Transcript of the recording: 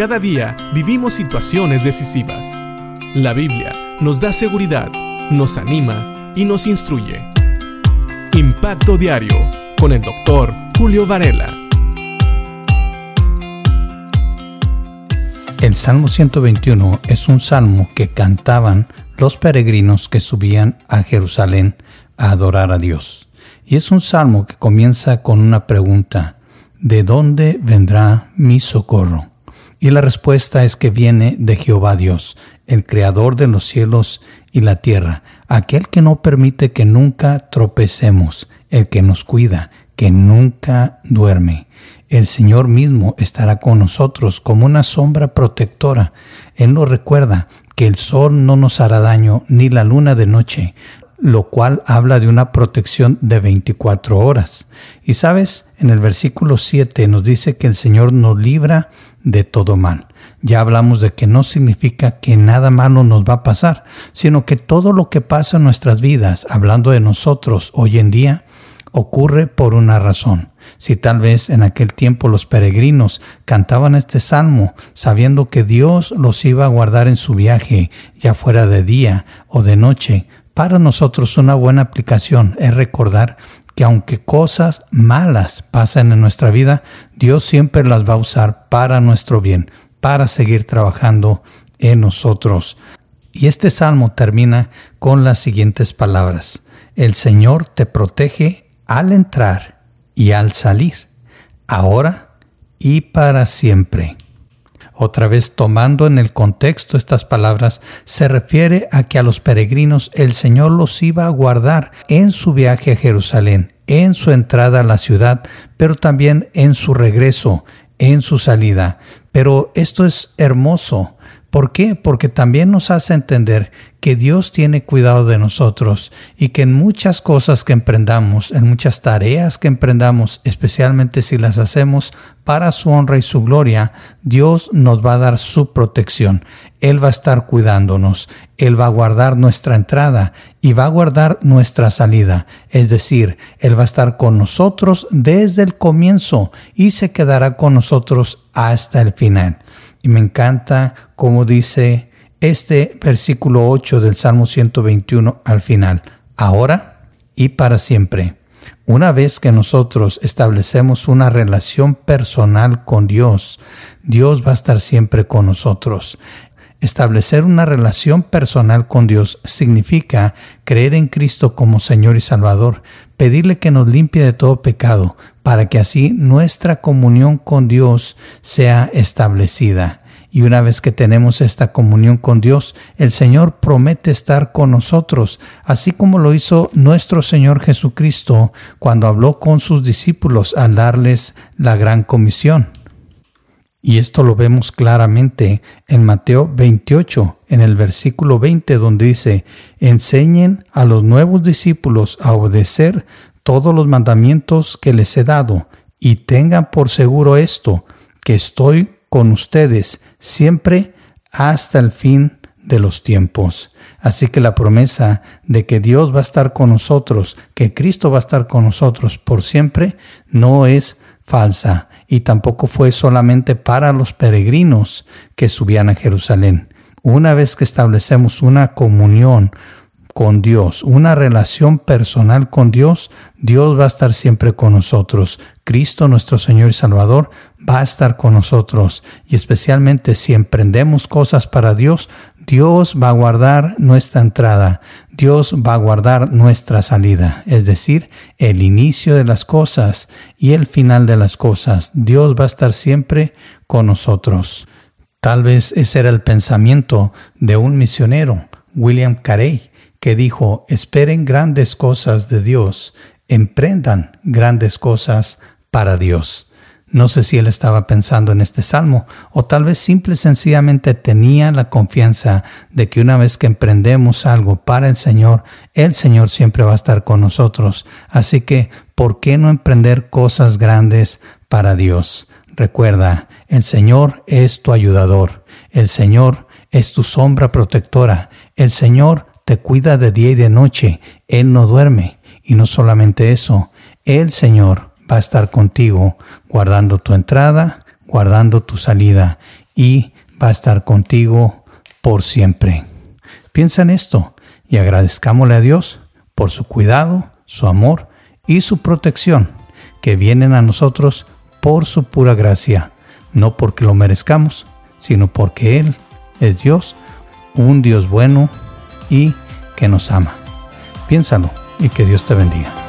Cada día vivimos situaciones decisivas. La Biblia nos da seguridad, nos anima y nos instruye. Impacto Diario con el doctor Julio Varela. El Salmo 121 es un salmo que cantaban los peregrinos que subían a Jerusalén a adorar a Dios. Y es un salmo que comienza con una pregunta, ¿de dónde vendrá mi socorro? Y la respuesta es que viene de Jehová Dios, el creador de los cielos y la tierra, aquel que no permite que nunca tropecemos, el que nos cuida, que nunca duerme. El Señor mismo estará con nosotros como una sombra protectora. Él nos recuerda que el sol no nos hará daño ni la luna de noche, lo cual habla de una protección de 24 horas. Y sabes, en el versículo 7 nos dice que el Señor nos libra de todo mal. Ya hablamos de que no significa que nada malo nos va a pasar, sino que todo lo que pasa en nuestras vidas, hablando de nosotros hoy en día, ocurre por una razón. Si tal vez en aquel tiempo los peregrinos cantaban este salmo sabiendo que Dios los iba a guardar en su viaje, ya fuera de día o de noche, para nosotros una buena aplicación es recordar que aunque cosas malas pasen en nuestra vida, Dios siempre las va a usar para nuestro bien, para seguir trabajando en nosotros. Y este salmo termina con las siguientes palabras. El Señor te protege al entrar y al salir, ahora y para siempre. Otra vez tomando en el contexto estas palabras, se refiere a que a los peregrinos el Señor los iba a guardar en su viaje a Jerusalén, en su entrada a la ciudad, pero también en su regreso, en su salida. Pero esto es hermoso ¿Por qué? Porque también nos hace entender que Dios tiene cuidado de nosotros y que en muchas cosas que emprendamos, en muchas tareas que emprendamos, especialmente si las hacemos para su honra y su gloria, Dios nos va a dar su protección. Él va a estar cuidándonos, Él va a guardar nuestra entrada y va a guardar nuestra salida. Es decir, Él va a estar con nosotros desde el comienzo y se quedará con nosotros hasta el final. Y me encanta como dice este versículo 8 del Salmo 121 al final. Ahora y para siempre. Una vez que nosotros establecemos una relación personal con Dios, Dios va a estar siempre con nosotros. Establecer una relación personal con Dios significa creer en Cristo como Señor y Salvador, pedirle que nos limpie de todo pecado, para que así nuestra comunión con Dios sea establecida. Y una vez que tenemos esta comunión con Dios, el Señor promete estar con nosotros, así como lo hizo nuestro Señor Jesucristo cuando habló con sus discípulos al darles la gran comisión. Y esto lo vemos claramente en Mateo 28, en el versículo 20, donde dice, enseñen a los nuevos discípulos a obedecer todos los mandamientos que les he dado, y tengan por seguro esto, que estoy con ustedes siempre hasta el fin de los tiempos. Así que la promesa de que Dios va a estar con nosotros, que Cristo va a estar con nosotros por siempre, no es falsa y tampoco fue solamente para los peregrinos que subían a Jerusalén. Una vez que establecemos una comunión con Dios, una relación personal con Dios, Dios va a estar siempre con nosotros. Cristo, nuestro Señor y Salvador, va a estar con nosotros. Y especialmente si emprendemos cosas para Dios, Dios va a guardar nuestra entrada, Dios va a guardar nuestra salida, es decir, el inicio de las cosas y el final de las cosas. Dios va a estar siempre con nosotros. Tal vez ese era el pensamiento de un misionero, William Carey, que dijo, esperen grandes cosas de Dios, emprendan grandes cosas para Dios. No sé si él estaba pensando en este salmo o tal vez simple y sencillamente tenía la confianza de que una vez que emprendemos algo para el Señor, el Señor siempre va a estar con nosotros. Así que, ¿por qué no emprender cosas grandes para Dios? Recuerda, el Señor es tu ayudador, el Señor es tu sombra protectora, el Señor te cuida de día y de noche, Él no duerme. Y no solamente eso, el Señor va a estar contigo, guardando tu entrada, guardando tu salida. y va a estar contigo por siempre. Piensa en esto y agradezcámosle a Dios por su cuidado, su amor y su protección que vienen a nosotros por su pura gracia, no porque lo merezcamos, sino porque Él es Dios, un Dios bueno y que nos ama. Piénsalo y que Dios te bendiga.